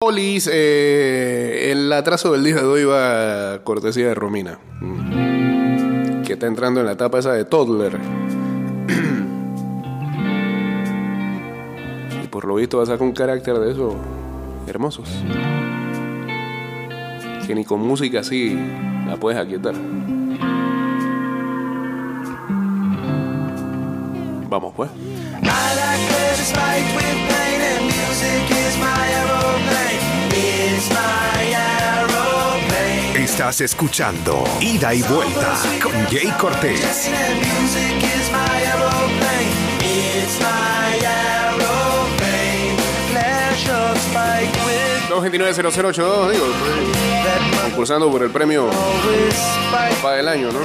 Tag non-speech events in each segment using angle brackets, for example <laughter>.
Polis, eh, el atraso del día de hoy va cortesía de Romina, mm, que está entrando en la etapa esa de toddler. y por lo visto va a sacar un carácter de esos hermosos. Que ni con música así la puedes aquietar. Vamos pues. Estás escuchando Ida y Vuelta con Jay Cortés. 229-0082, digo, estoy concursando por el premio Papá del Año, ¿no?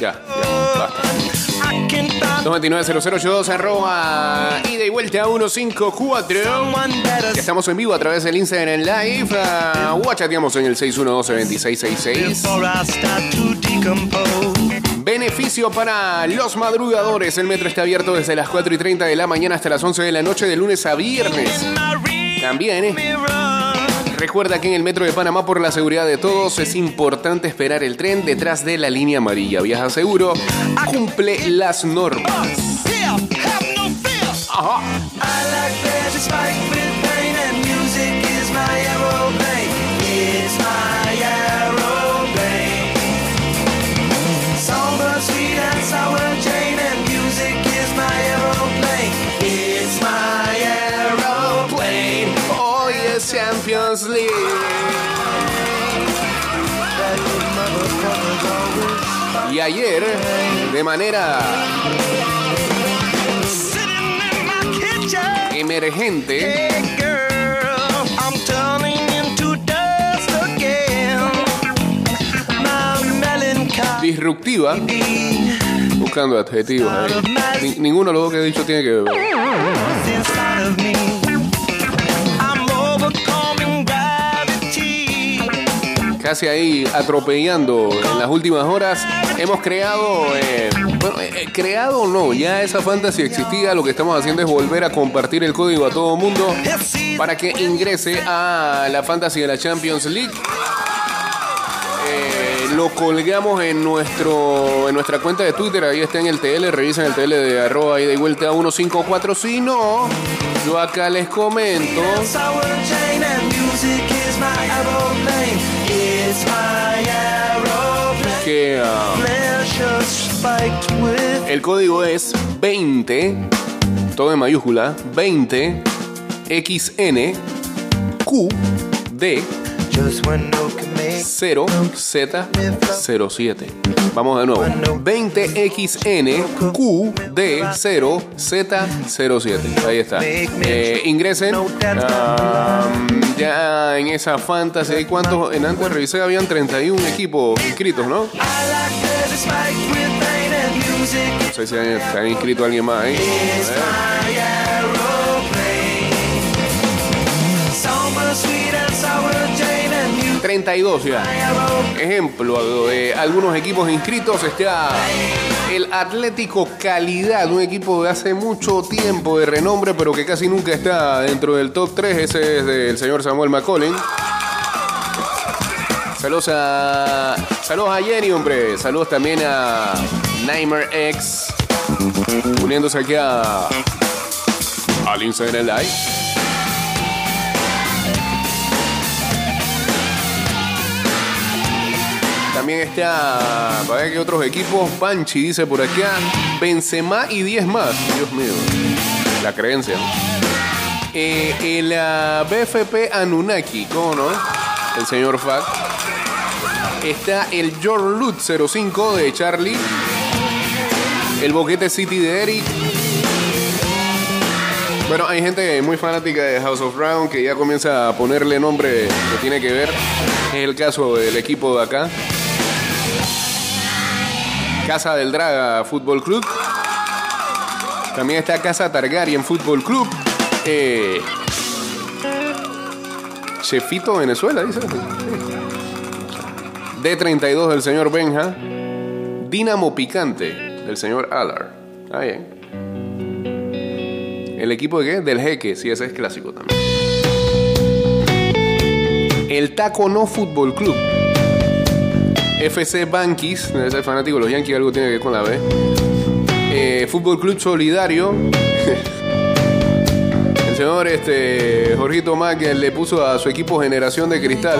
Ya, ya, basta. 229-0082 arroba ida y vuelta 154. Ya estamos en vivo a través del Instagram en live. Uh, en el 612-2666. Beneficio para los madrugadores. El metro está abierto desde las 4 y 30 de la mañana hasta las 11 de la noche de lunes a viernes. También, ¿eh? Recuerda que en el metro de Panamá, por la seguridad de todos, es importante esperar el tren detrás de la línea amarilla. Viaja seguro, cumple las normas. Ajá. Ayer, de manera emergente, disruptiva, buscando adjetivos ahí. Ni- ninguno de los que he dicho tiene que ver. Casi ahí atropellando en las últimas horas. Hemos creado, eh, bueno, eh, eh, creado o no, ya esa fantasy existía. Lo que estamos haciendo es volver a compartir el código a todo mundo para que ingrese a la fantasy de la Champions League. Lo colgamos en nuestro en nuestra cuenta de Twitter, ahí está en el TL, revisen el TL de arroba y vuelta 154. Si no, yo acá les comento. Que ah, el código es 20, todo en mayúscula, 20 XN Q D 0Z07. Vamos de nuevo. 20XNQD0Z07. Ahí está. Eh, ingresen. ah, ya en esa fantasy. ¿Hay cuántos? En antes revisé, habían 31 equipos inscritos, ¿no? No sé si han- han inscrito alguien más ahí. 32 ya. Ejemplo de algunos equipos inscritos está el Atlético Calidad, un equipo de hace mucho tiempo de renombre, pero que casi nunca está dentro del top 3. Ese es del señor Samuel McCollin. Saludos a. Saludos a Jenny, hombre. Saludos también a Nightmare X. Uniéndose aquí a. Al Instagram Live. También está, para ver que otros equipos, Panchi dice por acá, Benzema y 10 más. Dios mío, la creencia. Eh, el ah, BFP Anunnaki, ¿cómo no? El señor Fat. Está el George Lut 05 de Charlie. El Boquete City de Eric. Bueno, hay gente muy fanática de House of Brown que ya comienza a ponerle nombre que tiene que ver. Es el caso del equipo de acá. Casa del Draga Fútbol Club. También está Casa Targaryen Fútbol Club. Eh, Chefito Venezuela, dice. D32 del señor Benja. Dínamo Picante del señor Alar. Ah, bien. ¿El equipo de qué? Del Jeque, sí, ese es clásico también. El Taco No Fútbol Club. FC Banquis, debe ser fanático de los Yankees, algo tiene que ver con la B. Eh, Fútbol Club Solidario. <laughs> El señor este, Jorgito Mac le puso a su equipo Generación de Cristal.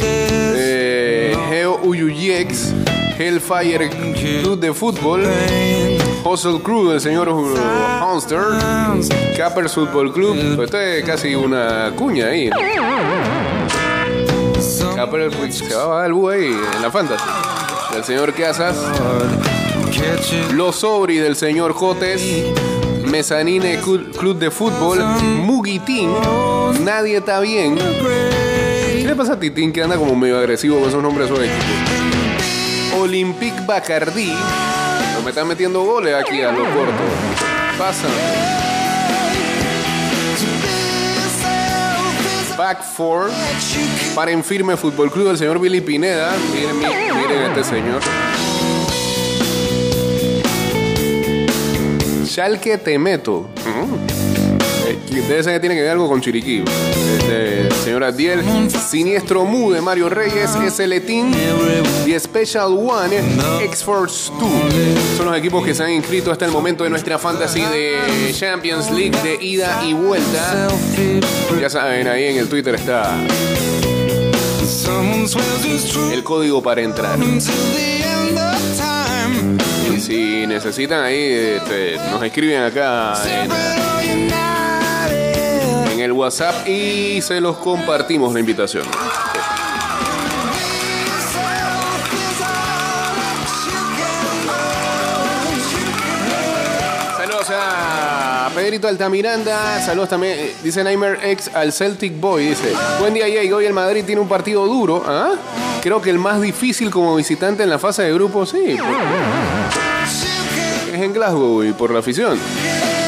Eh, Geo Uyuyex, Hellfire Club de Fútbol. Hustle Crew del señor Hunster. Cappers Football Club. Pues esto es casi una cuña ahí. Cappers se va a bajar el búho ahí en la fantasy. El señor Casas. Los Sobri del señor Jotes. Mezanine Club de Fútbol. Mugitín. Nadie está bien. ¿Qué le pasa a Titín que anda como medio agresivo con esos nombres de su equipo? Olympique Bacardí. No me están metiendo goles aquí a lo corto. Pasa. Back four. Para en firme Fútbol Club del señor Billy Pineda. Miren, miren este señor. Schalke te meto. Debe ser que tiene que ver algo con Chiriquí. Este, señor Adiel. Siniestro Mu de Mario Reyes. Letín. The Special One. X-Force 2. Son los equipos que se han inscrito hasta el momento de nuestra fantasy de Champions League de ida y vuelta. Ya saben, ahí en el Twitter está el código para entrar. Y si necesitan ahí, este, nos escriben acá WhatsApp y se los compartimos la invitación. Saludos a Pedrito Altamiranda. Saludos también, eh, dice Neymer X al Celtic Boy. Dice: Buen día, Jay. Hoy el Madrid tiene un partido duro. ¿Ah? Creo que el más difícil como visitante en la fase de grupo, sí. Es en Glasgow y por la afición.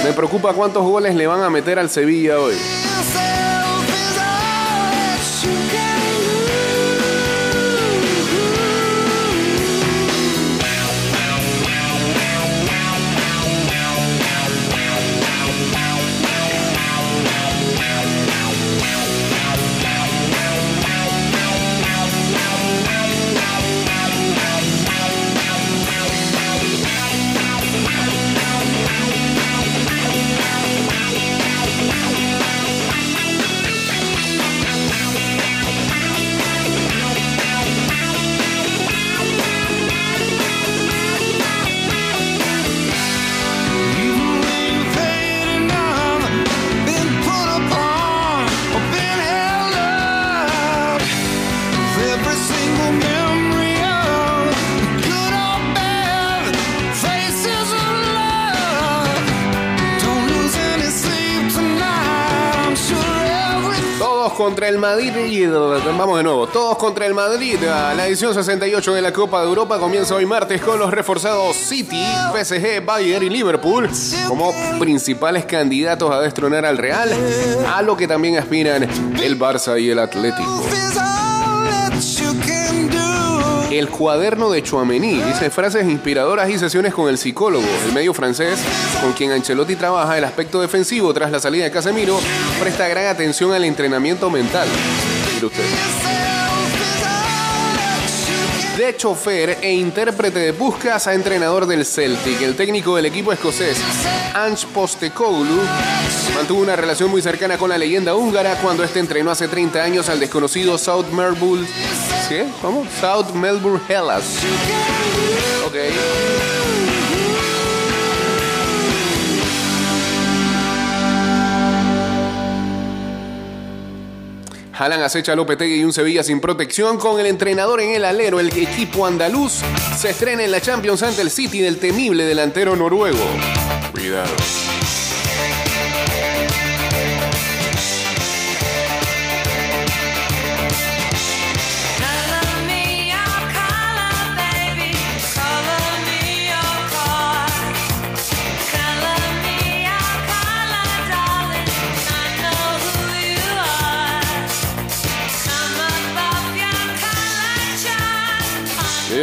Me preocupa cuántos goles le van a meter al Sevilla hoy. Contra el Madrid y vamos de nuevo, todos contra el Madrid. La edición 68 de la Copa de Europa comienza hoy martes con los reforzados City, PSG, Bayern y Liverpool como principales candidatos a destronar al Real, a lo que también aspiran el Barça y el Atlético. El cuaderno de Chouameni dice frases inspiradoras y sesiones con el psicólogo, el medio francés, con quien Ancelotti trabaja el aspecto defensivo tras la salida de Casemiro, presta gran atención al entrenamiento mental. Mire usted. De chofer e intérprete de Puskas a entrenador del Celtic, el técnico del equipo escocés, Ange Postecoglou, mantuvo una relación muy cercana con la leyenda húngara cuando este entrenó hace 30 años al desconocido South Melbourne ¿Qué? ¿Cómo? South Melbourne Hellas. Ok. Jalan acecha a Lopetegui y un Sevilla sin protección con el entrenador en el alero. El equipo andaluz se estrena en la Champions ante el City del temible delantero noruego. Cuidado.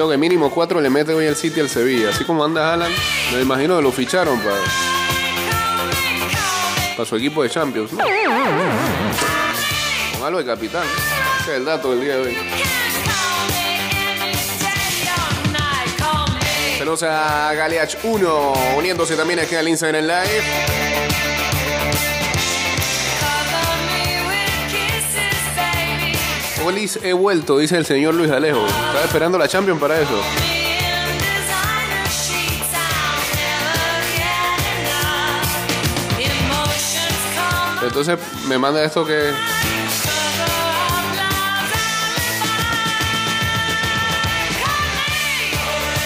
Creo que mínimo cuatro le mete hoy el City al Sevilla. Así como anda Alan, me imagino que lo ficharon para, para su equipo de Champions. ¿no? Con algo de capitán. Ese es el dato del día de hoy. Saludos a Galeach 1, uniéndose también aquí al Instagram Live. Olis, he vuelto, dice el señor Luis Alejo. Estaba esperando la Champions para eso. Entonces me manda esto que.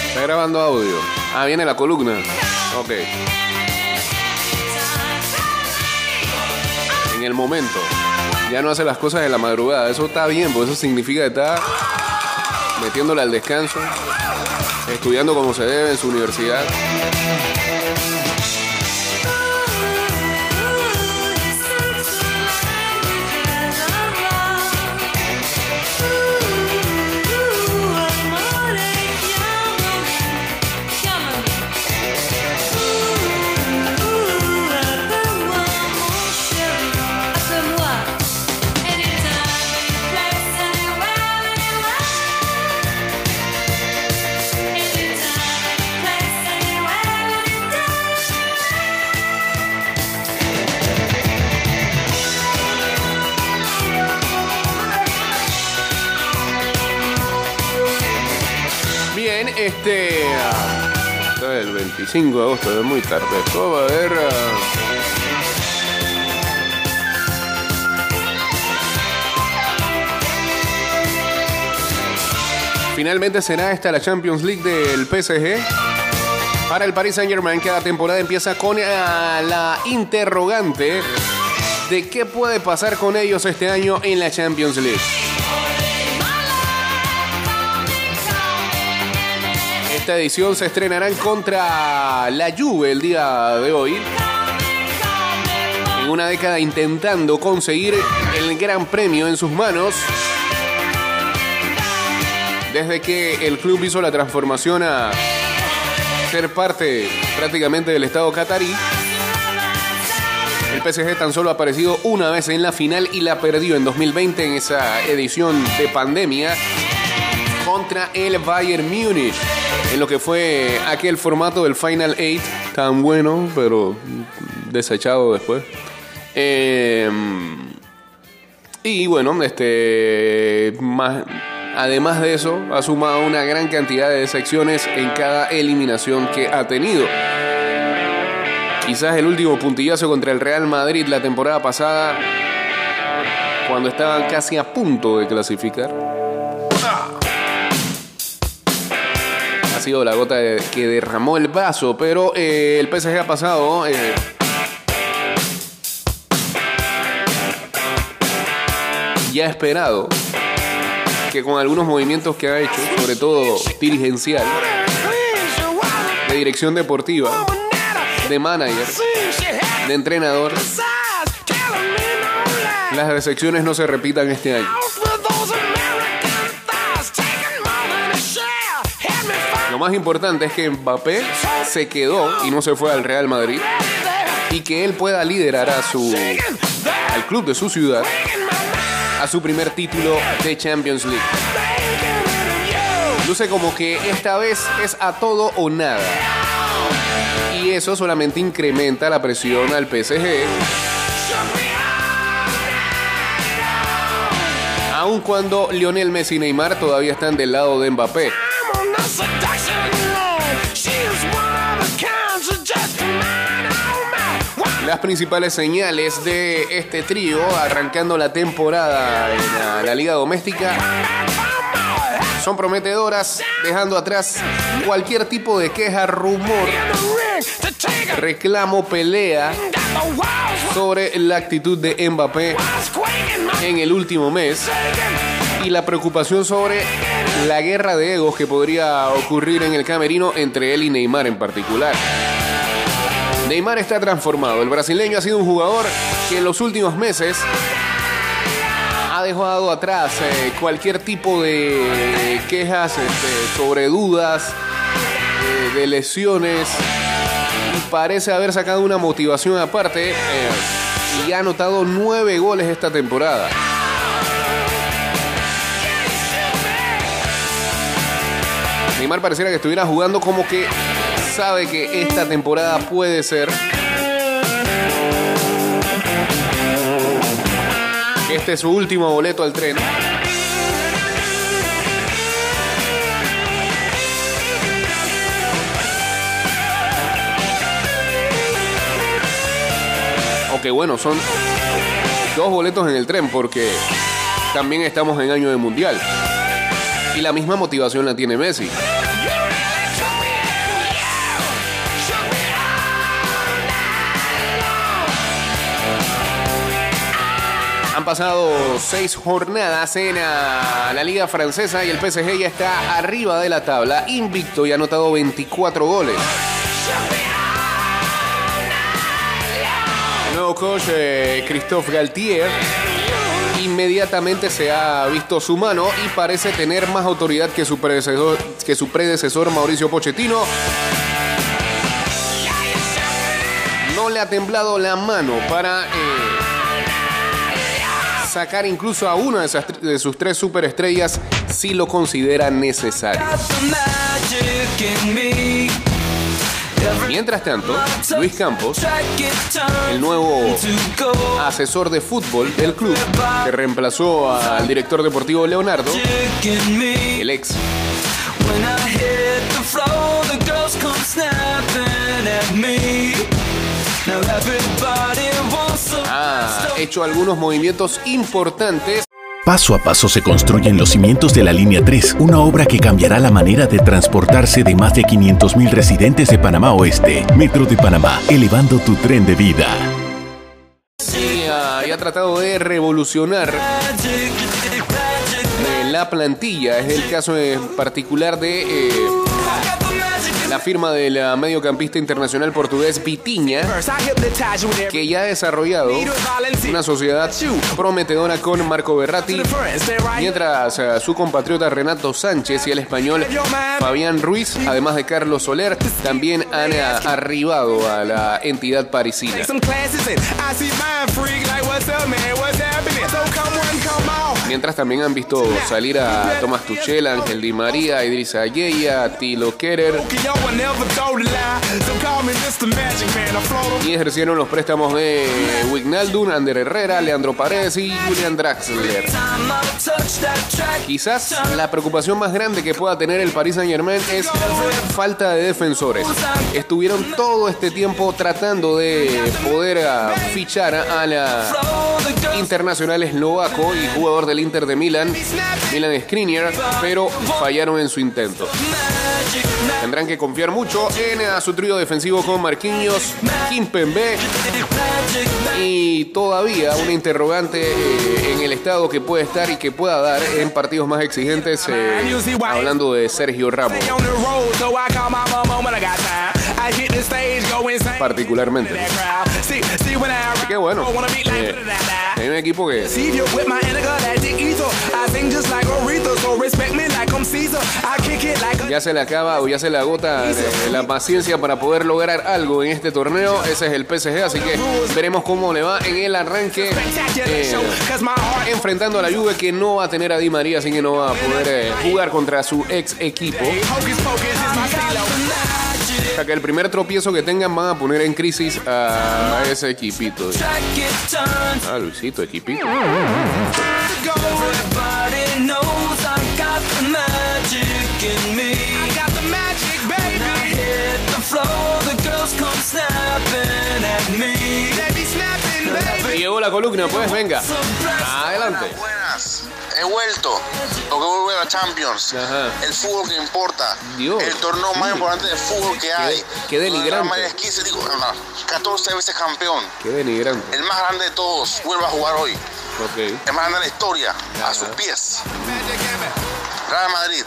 Está grabando audio. Ah, viene la columna. Ok. En el momento. Ya no hace las cosas de la madrugada. Eso está bien, porque eso significa que está metiéndole al descanso, estudiando como se debe en su universidad. Este. ah, el 25 de agosto, es muy tarde. Va a ah, Finalmente será esta la Champions League del PSG. Para el Paris Saint Germain, cada temporada empieza con ah, la interrogante de qué puede pasar con ellos este año en la Champions League. Esta edición se estrenarán contra la Juve el día de hoy. En una década intentando conseguir el gran premio en sus manos. Desde que el club hizo la transformación a ser parte prácticamente del Estado catarí. El PSG tan solo ha aparecido una vez en la final y la perdió en 2020 en esa edición de pandemia el Bayern Múnich. En lo que fue aquel formato del Final Eight, tan bueno, pero desechado después. Eh, y bueno, este más, además de eso, ha sumado una gran cantidad de secciones en cada eliminación que ha tenido. Quizás el último puntillazo contra el Real Madrid la temporada pasada, cuando estaban casi a punto de clasificar. Sido la gota de- que derramó el vaso, pero eh, el PSG ha pasado. eh, ya esperado que con algunos movimientos que ha hecho, sobre todo dirigencial, de dirección deportiva, de manager, de entrenador, las decepciones no se repitan este año. Más importante es que Mbappé se quedó y no se fue al Real Madrid y que él pueda liderar a su al club de su ciudad a su primer título de Champions League. Luce como que esta vez es a todo o nada. Y eso solamente incrementa la presión al PSG. Aun cuando Lionel Messi y Neymar todavía están del lado de Mbappé. Las principales señales de este trío arrancando la temporada en la, la liga doméstica son prometedoras, dejando atrás cualquier tipo de queja, rumor, reclamo, pelea sobre la actitud de Mbappé en el último mes y la preocupación sobre la guerra de egos que podría ocurrir en el camerino entre él y Neymar en particular. Neymar está transformado. El brasileño ha sido un jugador que en los últimos meses ha dejado atrás eh, cualquier tipo de quejas este, sobre dudas, eh, de lesiones. Y parece haber sacado una motivación aparte eh, y ha anotado nueve goles esta temporada. Neymar pareciera que estuviera jugando como que sabe que esta temporada puede ser Este es su último boleto al tren. Aunque bueno, son dos boletos en el tren porque también estamos en año de mundial. Y la misma motivación la tiene Messi. Han pasado seis jornadas en ah, la Liga Francesa y el PSG ya está arriba de la tabla, invicto y ha anotado 24 goles. El nuevo coach eh, Christophe Galtier inmediatamente se ha visto su mano y parece tener más autoridad que su predecesor, que su predecesor Mauricio Pochettino. No le ha temblado la mano para... Eh, sacar incluso a una de, sus tres superestrellas si lo considera necesario. Mientras tanto, Luis Campos, el nuevo asesor de fútbol del club, que reemplazó al director deportivo Leonardo, el ex. Hecho algunos movimientos importantes. Paso a paso se construyen los cimientos de la Línea 3, una obra que cambiará la manera de transportarse de más de 500.000 residentes de Panamá Oeste. Metro de Panamá, elevando tu tren de vida. y ha tratado de revolucionar la plantilla. Es el caso en particular de... Eh, la firma del mediocampista internacional portugués Vitiña, que ya ha desarrollado una sociedad prometedora con Marco Berratti, mientras eh, su compatriota Renato Sánchez y el español Fabián Ruiz, además de Carlos Soler, también han eh, arribado a la entidad parisina. Mientras también han visto salir a Tomás Tuchel, Ángel Di María, Idris Ayeya, Tilo Kerer. Y ejercieron los préstamos de Wignaldum, Ander Herrera, Leandro Paredes y Julian Draxler. Quizás la preocupación más grande que pueda tener el Paris Saint Germain es falta de defensores. Estuvieron todo este tiempo tratando de poder ah, fichar a la internacional eslovaco y jugador del Inter de Milan, Milan Skriniar, pero fallaron en su intento. Tendrán que confiar mucho en su trío defensivo con Marquinhos, Kimpembe y todavía una interrogante eh, en el estado que puede estar y que pueda dar en partidos más exigentes, eh, hablando de Sergio Ramos. Particularmente. Así que bueno, eh, hay un equipo que ya se le acaba o ya se le agota la paciencia para poder lograr algo en este torneo. Ese es el PSG, así que veremos cómo le va en el arranque. Eh, enfrentando a la Juve que no va a tener a Di María, así que no va a poder eh, jugar contra su ex equipo. O sea que el primer tropiezo que tengan van a poner en crisis a ese equipito. Ah, Luisito, equipito. Llegó la columna, pues venga. Adelante. He vuelto. Porque vuelve a la Champions. El fútbol que importa. El torneo más importante de fútbol que hay. Qué denigrante. 15, digo, 14 veces campeón. Qué denigrante. El más grande de todos. Vuelve a jugar hoy. Okay. El más grande de la historia. A sus pies. Real Madrid.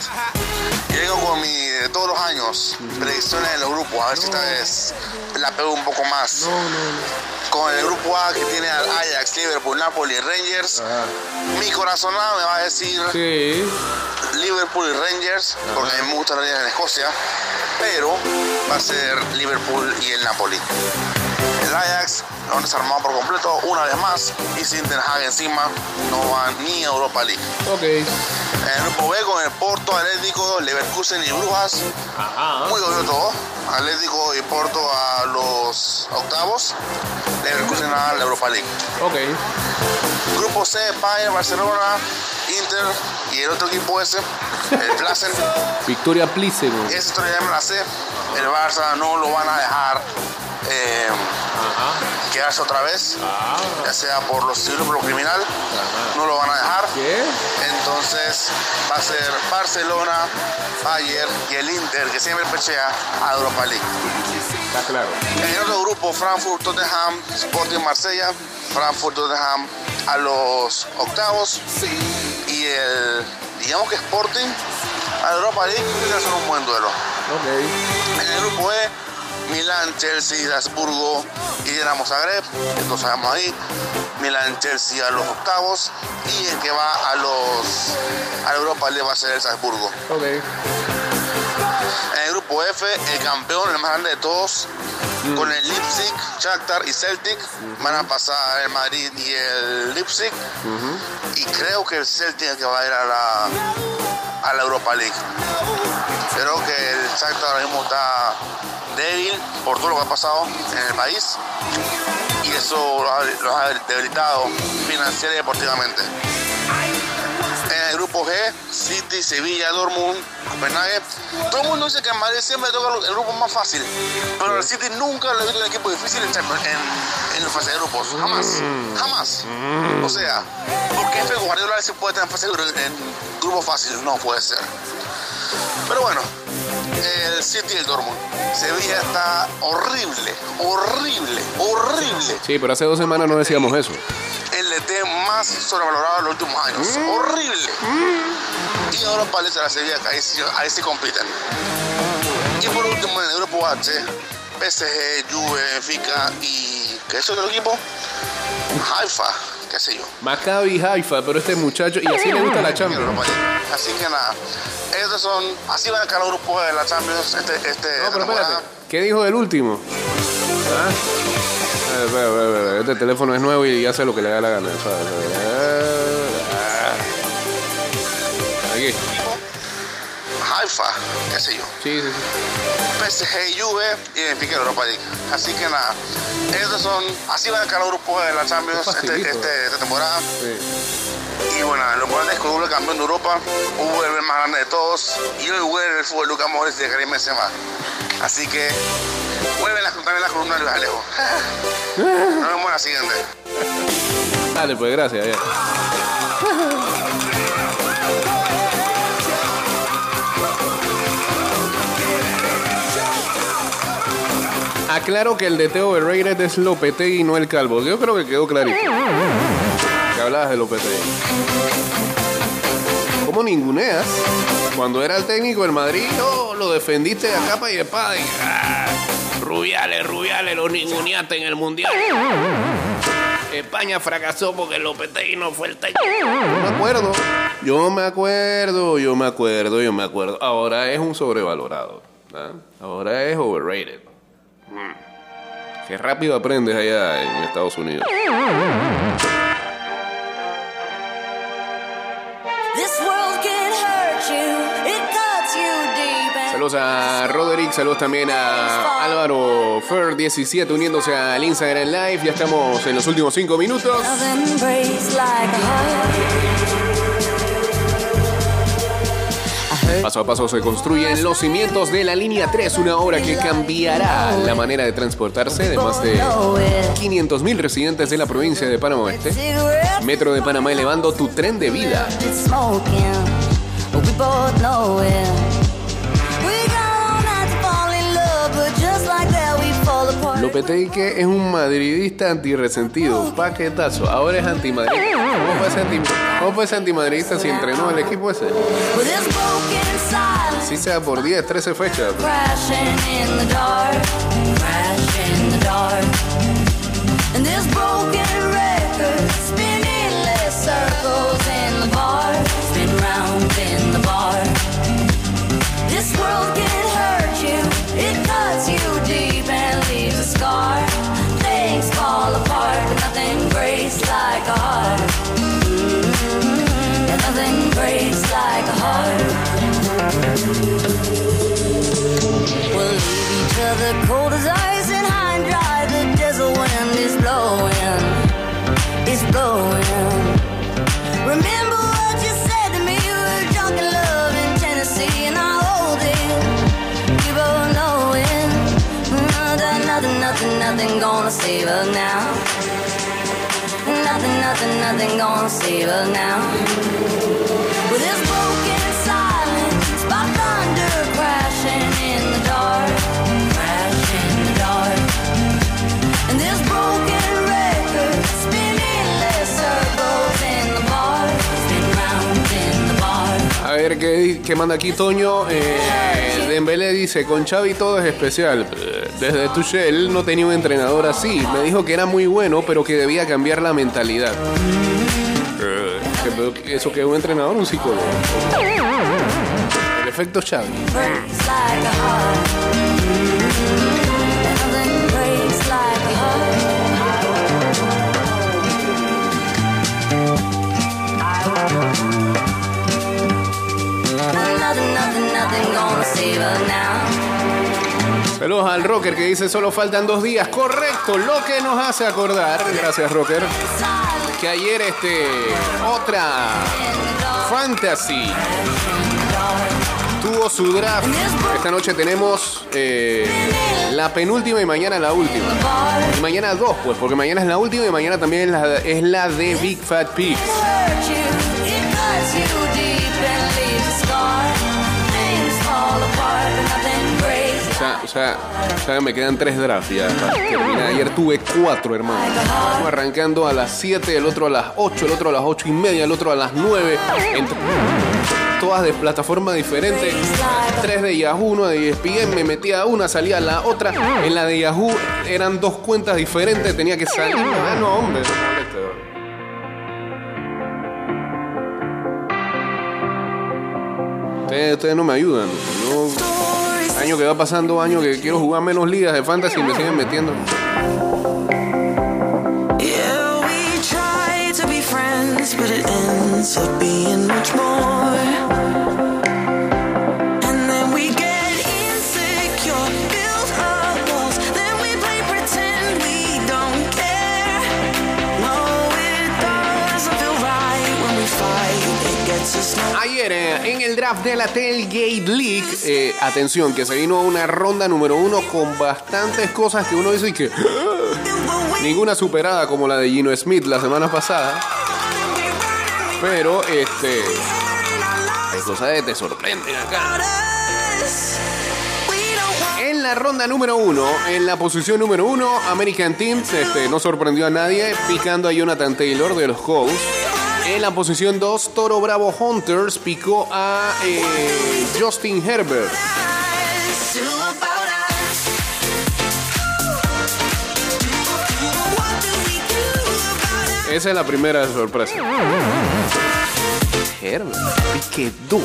Llego con mi de todos los años, predicciones de los grupos, a ver si esta vez la pego un poco más. Con el grupo A que tiene al Ajax, Liverpool, Napoli y Rangers. Mi corazonada me va a decir Liverpool y Rangers, porque a mí me gusta la liga en Escocia, pero va a ser Liverpool y el Napoli. El Ajax lo han desarmado por completo una vez más y sin Ten Hag encima no va ni a Europa League. Ok. En el grupo B con el Porto, Atlético, Leverkusen y Brujas. Muy obvio todo. Atlético y Porto a los octavos. Leverkusen a la Europa League. Ok. Grupo C, Bayern, Barcelona, Inter y el otro equipo ese, el <laughs> Placer. Victoria historia ya me la sé. El Barça no lo van a dejar eh, quedarse otra vez, ah. ya sea por lo civil o por lo criminal, no lo van a dejar. Entonces va a ser Barcelona, Bayern y el Inter, que siempre pechea a Europa League. Está claro. En el otro grupo, Frankfurt, Tottenham, Sporting Marsella, Frankfurt, Tottenham a los octavos y el, digamos que Sporting a Europa League, que es un buen duelo. En el grupo E, Milán, Chelsea, Salzburgo y Dinamo Zagreb, esto sabemos ahí. Milán, Chelsea a los octavos y el que va a los a Europa le va a ser el Salzburgo. Okay. En el grupo F, el campeón, el más grande de todos, mm. con el Leipzig, Shakhtar y Celtic, van a pasar el Madrid y el Leipzig. Y creo que el Celtic es el que va a ir a la, a la Europa League. Creo que el Shakhtar ahora mismo está débil por todo lo que ha pasado en el país y eso los ha, debilitado financiera y deportivamente. El grupo G, City, Sevilla, Dortmund, Copenhague. Todo el mundo dice que en Madrid siempre toca el grupo más fácil, pero el City nunca le ha visto un equipo difícil en, en, en fase de grupos. Jamás, jamás. O sea, ¿por qué Guardiola se puede estar en fase en grupo fácil? No puede ser. Pero bueno, el City y el Dortmund. Sevilla está horrible, horrible, horrible. Sí, pero hace dos semanas no decíamos eso. Más sobrevalorado de los últimos años. Mm. Horrible. Y ahora parece la Sevilla que ahí, sí compiten. Y por último, en el grupo H, PSG, Juve, Benfica y. ¿Qué es otro equipo? Haifa qué sé yo. Maccabi Haifa, pero este muchacho, y así le gusta la Champions. Así que nada, estos son, así van a quedar los grupos de la Champions este, este No, pero espérate, ¿qué dijo el último? ¿Ah? Este teléfono es nuevo y hace lo que le da la gana. Aquí. Haifa, qué sé yo. Sí, sí, sí. PSG y Juve y Benfica Europa League. Así que nada, estos son, así van a quedar los grupos de la Champions este, este, esta temporada. Sí. Y bueno, lo importante es que el campeón de Europa, hubo el más grande de todos y hoy hubo el fútbol Lucas Morris y Karim Benzema. Así que vuelven las, columnas de Alejo. Nos vemos la siguiente. Dale, pues gracias. Ya. Aclaro que el de Teo overrated es Lopetegui y no el Calvo. Yo creo que quedó clarito. Que hablabas de Lopetegui. ¿Cómo ninguneas? Cuando era el técnico del Madrid, no, lo defendiste de capa y espada. Ah, rubiales, Rubiales, lo ninguneaste en el Mundial. España fracasó porque Lopetegui no fue el técnico. Yo me acuerdo, yo me acuerdo, yo me acuerdo, yo me acuerdo. Ahora es un sobrevalorado. ¿ah? Ahora es overrated. Qué rápido aprendes allá en Estados Unidos. Saludos a Roderick, saludos también a Álvaro Fer17 uniéndose al Instagram Live. Ya estamos en los últimos cinco minutos. Paso a paso se construyen los cimientos de la línea 3, una obra que cambiará la manera de transportarse de más de 500.000 residentes de la provincia de Panamá Oeste. Metro de Panamá elevando tu tren de vida. Lopetegui que es un madridista antirresentido, paquetazo. Ahora es antimadridista. ¿Cómo puede ser, anti, ¿Cómo antimadridista si entrenó el equipo ese? Así sea por 10, 13 fechas. Heart. Mm, nothing breaks like a heart. We'll leave each other cold as ice and high and dry. The desert wind is blowing, it's blowing. Remember what you said to me? We were drunk in love in Tennessee, and I hold it. We both knowing mm, that nothing, nothing, nothing gonna save us now. Now. A ver qué, qué manda aquí Toño. Eh, Dembélé dice, con Xavi todo es especial. Desde Tuchel no tenía un entrenador así. Me dijo que era muy bueno, pero que debía cambiar la mentalidad. Eso que es un entrenador, un psicólogo. El efecto Xavi. Saludos al Rocker que dice solo faltan dos días. Correcto, lo que nos hace acordar, gracias Rocker, que ayer este otra. Fantasy tuvo su draft. Esta noche tenemos eh, la penúltima y mañana la última. Y mañana dos, pues, porque mañana es la última y mañana también es la, es la de Big Fat Pigs. Sea, o sea, me quedan tres drafts ya. Ayer tuve cuatro, hermano. Uno arrancando a las 7, el otro a las 8, el otro a las 8 y media, el otro a las 9. Entre- todas de plataforma diferente. Tres de Yahoo, uno de ESPN. Me metía a una, salía a la otra. En la de Yahoo eran dos cuentas diferentes. Tenía que salir. Ah, no, hombre. bro. Ustedes, no me ayudan. Año que va pasando, año que quiero jugar menos ligas de fantasy y me siguen metiendo. To be friends, but it ends up being much more. De la Tailgate League, eh, atención, que se vino una ronda número uno con bastantes cosas que uno dice que ninguna superada como la de Gino Smith la semana pasada. Pero este, hay cosas te sorprenden acá. En la ronda número uno, en la posición número uno, American Teams este, no sorprendió a nadie, picando a Jonathan Taylor de los Colts. En la posición 2, Toro Bravo Hunters picó a eh, Justin Herbert. Esa es la primera sorpresa. Herbert, que quedó.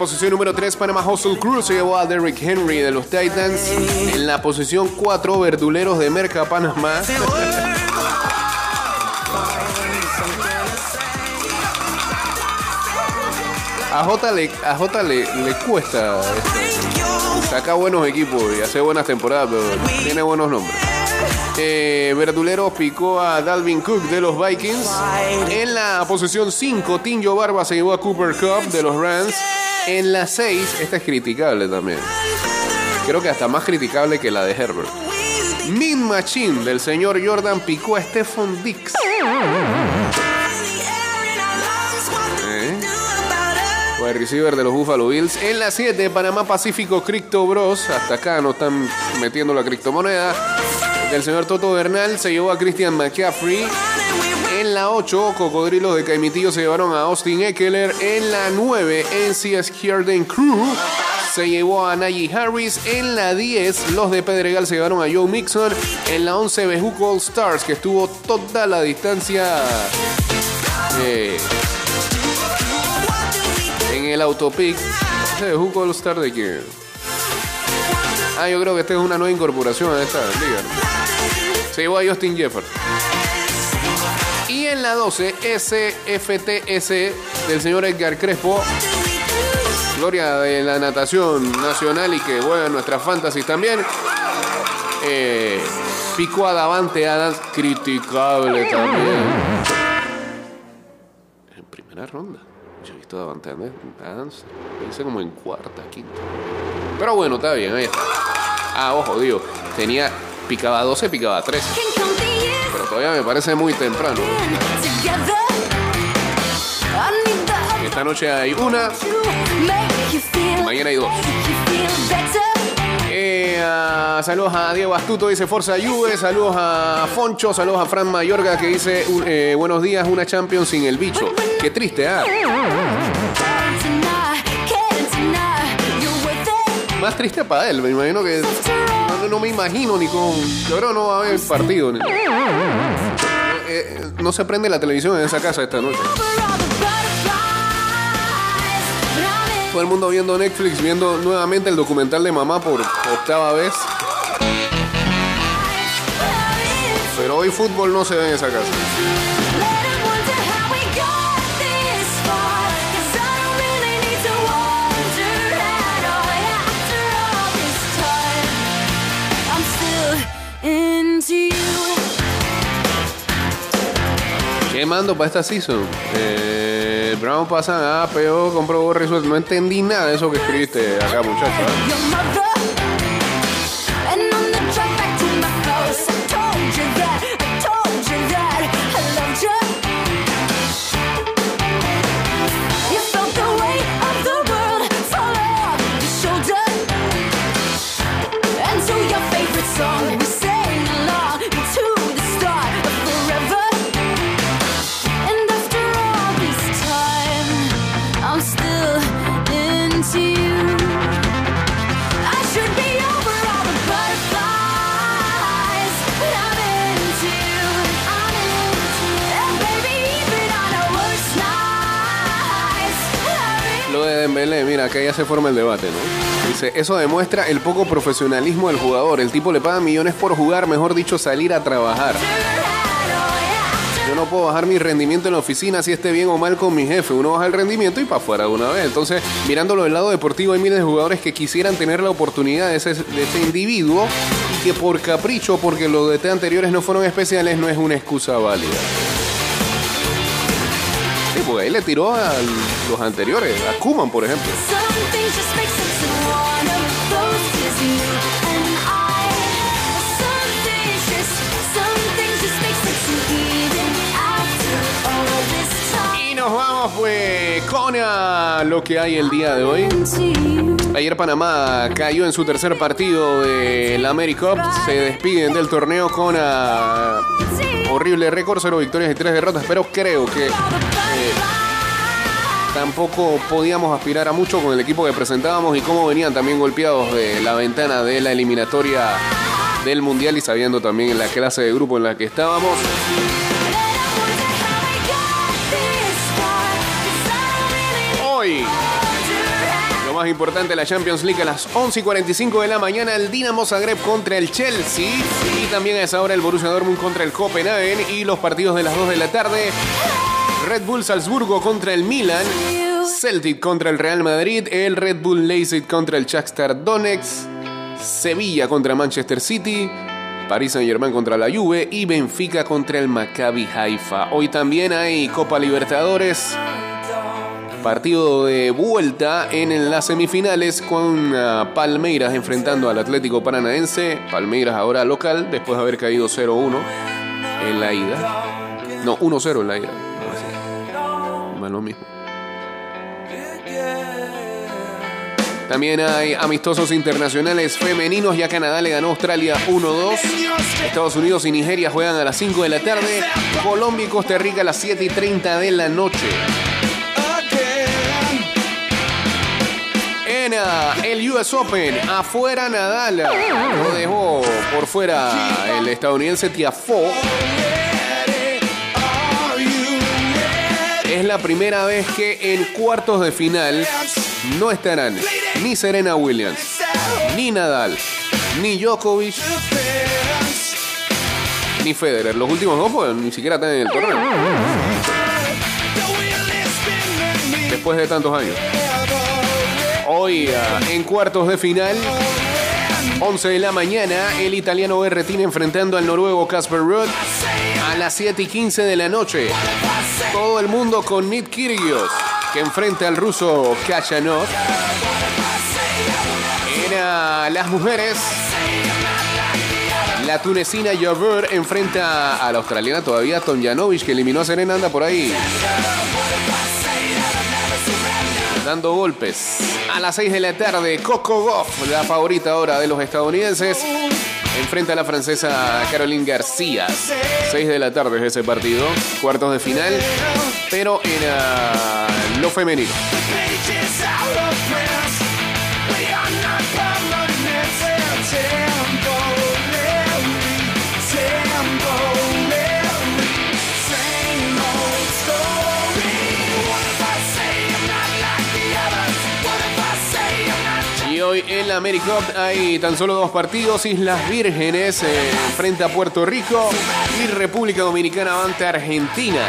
Posición número 3, Panama Hustle Crew se llevó a Derrick Henry de los Titans. En la posición 4, Verduleros de Merca, Panamá. A J le, a le, le cuesta este, sacar buenos equipos y hacer buenas temporadas, pero tiene buenos nombres. Eh, Verduleros picó a Dalvin Cook de los Vikings. En la posición 5, Tinjo Barba se llevó a Cooper Cup de los Rams. En la 6, esta es criticable también. Creo que hasta más criticable que la de Herbert. Min Machine del señor Jordan picó a Stephon Dix. ¿Eh? Wide receiver de los Buffalo Bills. En la 7, Panamá Pacífico Crypto Bros. Hasta acá no están metiendo la criptomoneda. El señor Toto Bernal se llevó a Christian McCaffrey. La 8, Cocodrilos de Caimitillo se llevaron a Austin Eckler. En la 9, NCS Kierden Crew se llevó a Najee Harris. En la 10, los de Pedregal se llevaron a Joe Mixon. En la 11, Bejuco All Stars, que estuvo toda la distancia eh, en el autopic. ¿Ese Bejuco All Star de quién? Ah, yo creo que esta es una nueva incorporación a esta liga. Se llevó a Justin Jefferson. En la 12, SFTS del señor Edgar Crespo. Gloria de la natación nacional y que juega en nuestras fantasies también. Eh, picó a Davante Adams, criticable también. En primera ronda. Yo he visto a Davante Adams, dice como en cuarta, quinta. Pero bueno, está bien, ahí está. Ah, ojo, digo, tenía, picaba 12, picaba 13. Todavía me parece muy temprano. Esta noche hay una, mañana hay dos. Eh, saludos a Diego Astuto, dice Forza Juve. Saludos a Foncho, saludos a Fran Mayorga que dice eh, buenos días, una Champions sin el bicho. Qué triste, ¿ah? Más triste para él, me imagino que. No, me imagino ni con. Yo creo no va a haber partido. ni- Eh, no se prende la televisión en esa casa esta noche. Todo el mundo viendo Netflix, viendo nuevamente el documental de mamá por octava vez. Pero hoy fútbol no se ve en esa casa. ¿Qué mando para esta season? Eh, Brown pasa a APO, compró suelto. No entendí nada de eso que escribiste acá, muchacho. Lo de Dembélé, mira, acá ya se forma el debate, ¿no? Dice, eso demuestra el poco profesionalismo del jugador. El tipo le paga millones por jugar, mejor dicho, salir a trabajar. Yo no puedo bajar mi rendimiento en la oficina si esté bien o mal con mi jefe. Uno baja el rendimiento y para afuera de una vez. Entonces, mirándolo del lado deportivo, hay miles de jugadores que quisieran tener la oportunidad de ese, de ese individuo y que por capricho, porque los de T anteriores no fueron especiales, no es una excusa válida. Tiró a los anteriores, a Kuman, por ejemplo. Y nos vamos pues con ah, lo que hay el día de hoy. Ayer Panamá cayó en su tercer partido de la AmeriCup. Se despiden del torneo con ah, horrible récord, cero victorias y tres derrotas. Pero creo que eh, tampoco podíamos aspirar a mucho con el equipo que presentábamos y cómo venían también golpeados de la ventana de la eliminatoria del Mundial y sabiendo también la clase de grupo en la que estábamos. Hoy Lo más importante, la Champions League a las 11 y 45 de la mañana, el Dinamo Zagreb contra el Chelsea. Y también a esa hora el Borussia Dortmund contra el Copenhagen. Y los partidos de las 2 de la tarde, Red Bull Salzburgo contra el Milan. Celtic contra el Real Madrid. El Red Bull Leipzig contra el Shakhtar Donetsk. Sevilla contra Manchester City. París Saint Germain contra la Juve y Benfica contra el Maccabi Haifa. Hoy también hay Copa Libertadores. Partido de vuelta en las semifinales con ah, Palmeiras enfrentando al Atlético Paranaense. Palmeiras ahora local después de haber caído 0-1 en la ida. No, 1-0 en la ida. También hay amistosos internacionales femeninos. Ya Canadá le ganó a Australia 1-2. Estados Unidos y Nigeria juegan a las 5 de la tarde. Colombia y Costa Rica a las 7 y 30 de la noche. En ah, el US Open, afuera Nadal. Lo dejó por fuera el estadounidense Tiafoe. Es la primera vez que en cuartos de final no estarán ni Serena Williams, ni Nadal, ni Djokovic, ni Federer. Los últimos dos pues, ni siquiera están en el torneo. Después de tantos años. Hoy ah, en cuartos de final, 11 de la mañana, el italiano Berrettini enfrentando al noruego Casper Ruud a las 7 y 15 de la noche. Todo el mundo con Nick Kyrgios, que enfrenta al ruso Kachanov. Era las mujeres. La tunecina Jabeur enfrenta a la australiana todavía Tomjanovic, que eliminó a Serena, anda por ahí. Dando golpes. A las 6 de la tarde, Coco Goff, la favorita ahora de los estadounidenses, enfrenta a la francesa Caroline García. 6 de la tarde es ese partido, cuartos de final, pero en ah, lo femenino. En la AmeriCup hay tan solo dos partidos. Islas Vírgenes eh, frente a Puerto Rico y República Dominicana ante Argentina.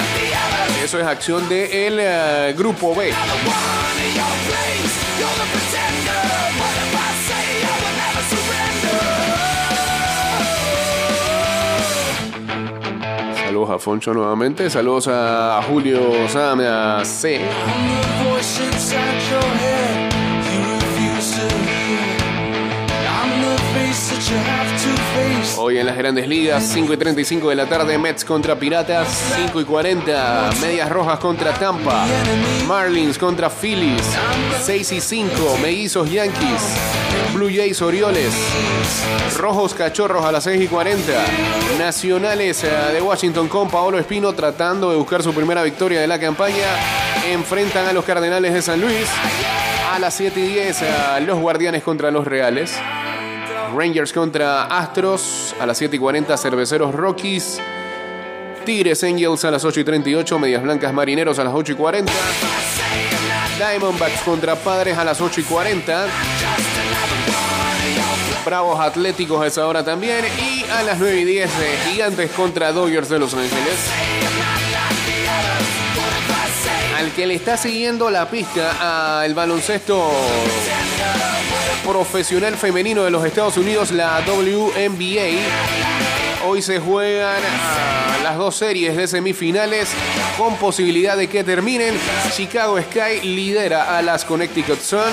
Eso es acción del eh, Grupo B. Saludos a Foncho nuevamente. Saludos a Julio Samia C. En las grandes ligas, 5 y 35 de la tarde, Mets contra Piratas, 5 y 40, Medias Rojas contra Tampa, Marlins contra Phillies, 6 y 5, Mellizos Yankees, Blue Jays Orioles, Rojos Cachorros a las 6 y 40, Nacionales eh, de Washington con Paolo Espino tratando de buscar su primera victoria de la campaña, enfrentan a los Cardenales de San Luis. A las 7 y 10, a los Guardianes contra los Reales. Rangers contra Astros a las 7 y 40, Cerveceros Rockies. Tigres Angels a las 8 y 38, Medias Blancas Marineros a las 8 y 40. Diamondbacks contra Padres a las 8 y 40. Bravos Atléticos a esa hora también. Y a las 9 y 10, eh, Gigantes contra Dodgers de Los Ángeles. Al que le está siguiendo la pista al baloncesto profesional femenino de los Estados Unidos, la WNBA. Hoy se juegan ah, las dos series de semifinales con posibilidad de que terminen. Chicago Sky lidera a las Connecticut Sun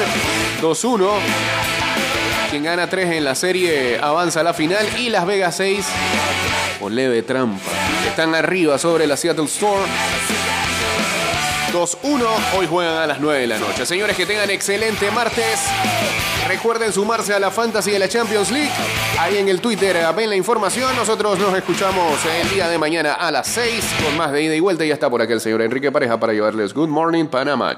2-1. Quien gana 3 en la serie avanza a la final y Las Vegas 6 con leve trampa. Están arriba sobre la Seattle Storm. 2-1. Hoy juegan a las 9 de la noche. Señores, que tengan excelente martes. Recuerden sumarse a la Fantasy de la Champions League. Ahí en el Twitter eh, ven la información. Nosotros nos escuchamos el día de mañana a las 6 con más de ida y vuelta. Y ya está por aquí el señor Enrique Pareja para llevarles Good Morning Panamá.